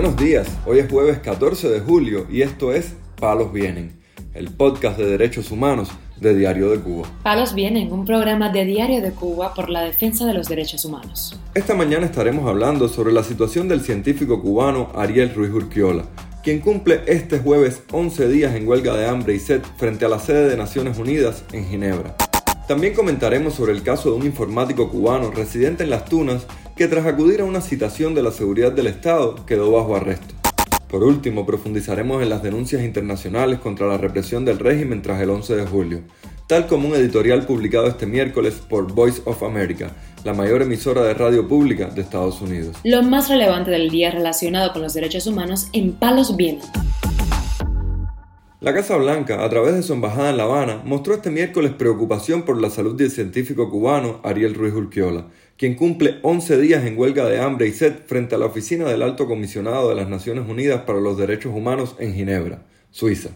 Buenos días, hoy es jueves 14 de julio y esto es Palos Vienen, el podcast de derechos humanos de Diario de Cuba. Palos Vienen, un programa de Diario de Cuba por la defensa de los derechos humanos. Esta mañana estaremos hablando sobre la situación del científico cubano Ariel Ruiz Urquiola, quien cumple este jueves 11 días en huelga de hambre y sed frente a la sede de Naciones Unidas en Ginebra. También comentaremos sobre el caso de un informático cubano residente en Las Tunas que tras acudir a una citación de la seguridad del Estado quedó bajo arresto. Por último, profundizaremos en las denuncias internacionales contra la represión del régimen tras el 11 de julio, tal como un editorial publicado este miércoles por Voice of America, la mayor emisora de radio pública de Estados Unidos. Lo más relevante del día relacionado con los derechos humanos en Palos Vientos. La Casa Blanca, a través de su embajada en La Habana, mostró este miércoles preocupación por la salud del científico cubano Ariel Ruiz Urquiola, quien cumple 11 días en huelga de hambre y sed frente a la oficina del Alto Comisionado de las Naciones Unidas para los Derechos Humanos en Ginebra, Suiza.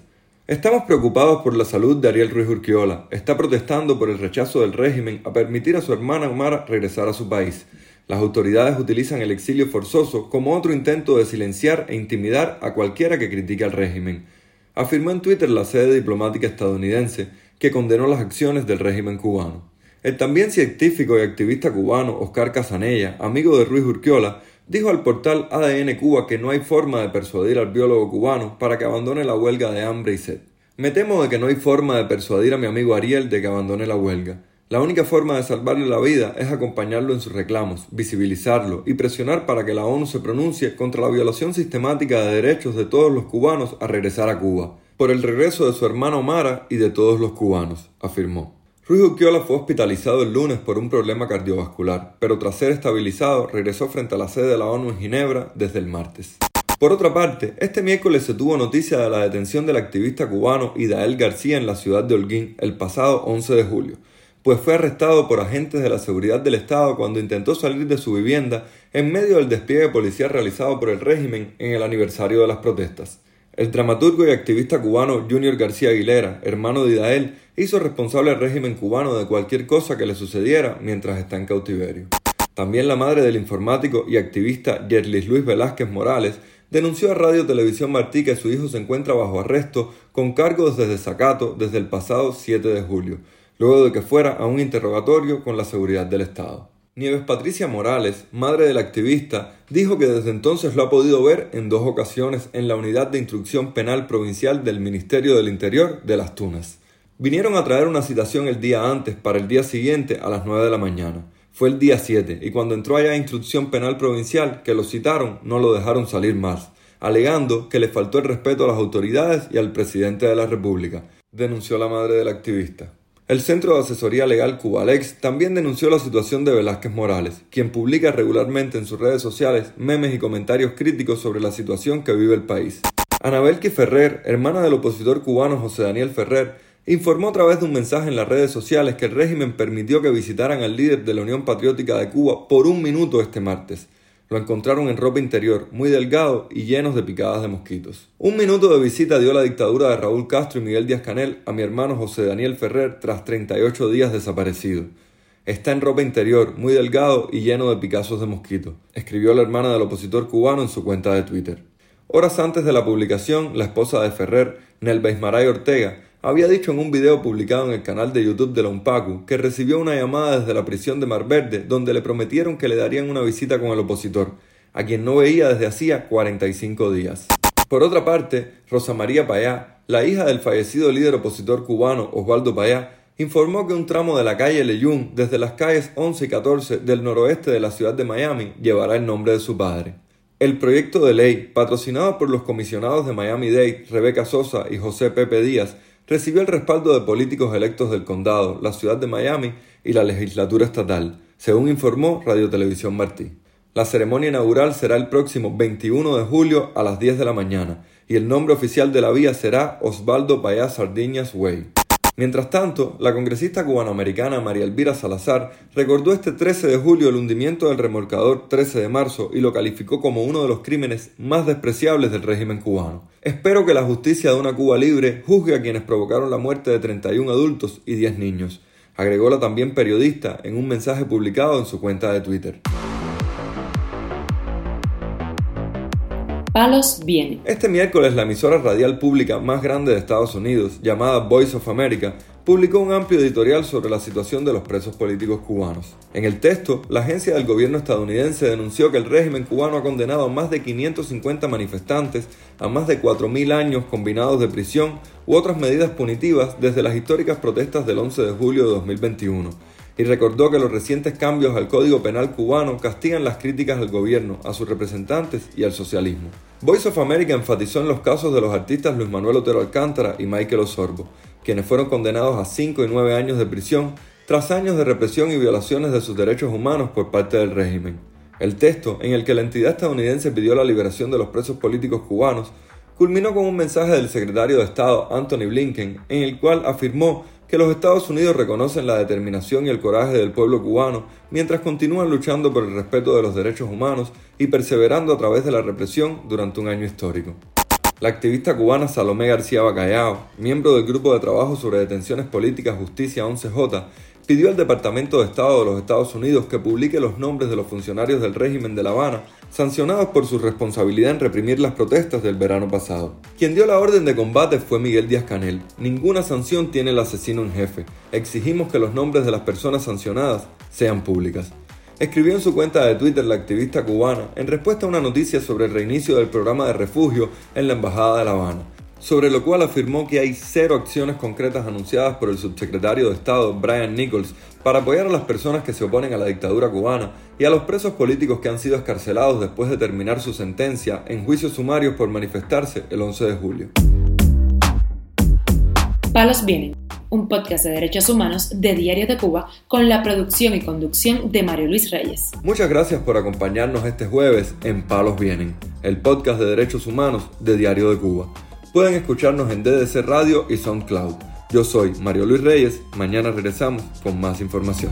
Estamos preocupados por la salud de Ariel Ruiz Urquiola. Está protestando por el rechazo del régimen a permitir a su hermana Omar regresar a su país. Las autoridades utilizan el exilio forzoso como otro intento de silenciar e intimidar a cualquiera que critique al régimen afirmó en Twitter la sede diplomática estadounidense que condenó las acciones del régimen cubano. El también científico y activista cubano Oscar Casanella, amigo de Ruiz Urquiola, dijo al portal ADN Cuba que no hay forma de persuadir al biólogo cubano para que abandone la huelga de hambre y sed. Me temo de que no hay forma de persuadir a mi amigo Ariel de que abandone la huelga. La única forma de salvarle la vida es acompañarlo en sus reclamos, visibilizarlo y presionar para que la ONU se pronuncie contra la violación sistemática de derechos de todos los cubanos a regresar a Cuba, por el regreso de su hermano Omar y de todos los cubanos, afirmó. Ruiz Uquiola fue hospitalizado el lunes por un problema cardiovascular, pero tras ser estabilizado regresó frente a la sede de la ONU en Ginebra desde el martes. Por otra parte, este miércoles se tuvo noticia de la detención del activista cubano Idael García en la ciudad de Holguín el pasado 11 de julio, pues fue arrestado por agentes de la seguridad del Estado cuando intentó salir de su vivienda en medio del despliegue policial realizado por el régimen en el aniversario de las protestas. El dramaturgo y activista cubano Junior García Aguilera, hermano de Idael, hizo responsable al régimen cubano de cualquier cosa que le sucediera mientras está en cautiverio. También la madre del informático y activista Yerlis Luis Velázquez Morales denunció a Radio Televisión Martí que su hijo se encuentra bajo arresto con cargos de desacato desde el pasado 7 de julio, luego de que fuera a un interrogatorio con la seguridad del Estado. Nieves Patricia Morales, madre del activista, dijo que desde entonces lo ha podido ver en dos ocasiones en la Unidad de Instrucción Penal Provincial del Ministerio del Interior de Las Tunas. Vinieron a traer una citación el día antes para el día siguiente a las 9 de la mañana. Fue el día 7 y cuando entró allá a Instrucción Penal Provincial que lo citaron no lo dejaron salir más, alegando que le faltó el respeto a las autoridades y al presidente de la República, denunció la madre del activista. El Centro de Asesoría Legal Cubalex también denunció la situación de Velázquez Morales, quien publica regularmente en sus redes sociales memes y comentarios críticos sobre la situación que vive el país. Anabelki Ferrer, hermana del opositor cubano José Daniel Ferrer, informó a través de un mensaje en las redes sociales que el régimen permitió que visitaran al líder de la Unión Patriótica de Cuba por un minuto este martes. Lo encontraron en ropa interior, muy delgado y llenos de picadas de mosquitos. Un minuto de visita dio la dictadura de Raúl Castro y Miguel Díaz Canel a mi hermano José Daniel Ferrer tras 38 días desaparecido. Está en ropa interior, muy delgado y lleno de picazos de mosquito, escribió la hermana del opositor cubano en su cuenta de Twitter. Horas antes de la publicación, la esposa de Ferrer, Nelva Ismaray Ortega, había dicho en un video publicado en el canal de YouTube de la UNPACU que recibió una llamada desde la prisión de Mar Verde donde le prometieron que le darían una visita con el opositor, a quien no veía desde hacía 45 días. Por otra parte, Rosa María Payá, la hija del fallecido líder opositor cubano Osvaldo Payá, informó que un tramo de la calle Leyún, desde las calles 11 y 14 del noroeste de la ciudad de Miami, llevará el nombre de su padre. El proyecto de ley, patrocinado por los comisionados de Miami-Dade, Rebeca Sosa y José Pepe Díaz, recibió el respaldo de políticos electos del condado, la ciudad de Miami y la legislatura estatal, según informó Radio Televisión Martí. La ceremonia inaugural será el próximo 21 de julio a las 10 de la mañana y el nombre oficial de la vía será Osvaldo Payá Sardiñas Way. Mientras tanto, la congresista cubanoamericana María Elvira Salazar recordó este 13 de julio el hundimiento del remolcador 13 de marzo y lo calificó como uno de los crímenes más despreciables del régimen cubano. Espero que la justicia de una Cuba libre juzgue a quienes provocaron la muerte de 31 adultos y 10 niños, agregó la también periodista en un mensaje publicado en su cuenta de Twitter. Palos. Este miércoles la emisora radial pública más grande de Estados Unidos, llamada Voice of America, publicó un amplio editorial sobre la situación de los presos políticos cubanos. En el texto, la agencia del gobierno estadounidense denunció que el régimen cubano ha condenado a más de 550 manifestantes a más de 4.000 años combinados de prisión u otras medidas punitivas desde las históricas protestas del 11 de julio de 2021 y recordó que los recientes cambios al Código Penal cubano castigan las críticas al gobierno, a sus representantes y al socialismo. Voice of America enfatizó en los casos de los artistas Luis Manuel Otero Alcántara y Michael Osorbo, quienes fueron condenados a 5 y 9 años de prisión tras años de represión y violaciones de sus derechos humanos por parte del régimen. El texto, en el que la entidad estadounidense pidió la liberación de los presos políticos cubanos, culminó con un mensaje del secretario de Estado Anthony Blinken, en el cual afirmó que los Estados Unidos reconocen la determinación y el coraje del pueblo cubano mientras continúan luchando por el respeto de los derechos humanos y perseverando a través de la represión durante un año histórico. La activista cubana Salomé García Bacallao, miembro del Grupo de Trabajo sobre Detenciones Políticas Justicia 11J, pidió al Departamento de Estado de los Estados Unidos que publique los nombres de los funcionarios del régimen de La Habana sancionados por su responsabilidad en reprimir las protestas del verano pasado. Quien dio la orden de combate fue Miguel Díaz Canel. Ninguna sanción tiene el asesino en jefe. Exigimos que los nombres de las personas sancionadas sean públicas. Escribió en su cuenta de Twitter la activista cubana en respuesta a una noticia sobre el reinicio del programa de refugio en la Embajada de La Habana sobre lo cual afirmó que hay cero acciones concretas anunciadas por el subsecretario de Estado Brian Nichols para apoyar a las personas que se oponen a la dictadura cubana y a los presos políticos que han sido escarcelados después de terminar su sentencia en juicios sumarios por manifestarse el 11 de julio. Palos Vienen, un podcast de derechos humanos de Diario de Cuba con la producción y conducción de Mario Luis Reyes. Muchas gracias por acompañarnos este jueves en Palos Vienen, el podcast de derechos humanos de Diario de Cuba. Pueden escucharnos en DDC Radio y SoundCloud. Yo soy Mario Luis Reyes, mañana regresamos con más información.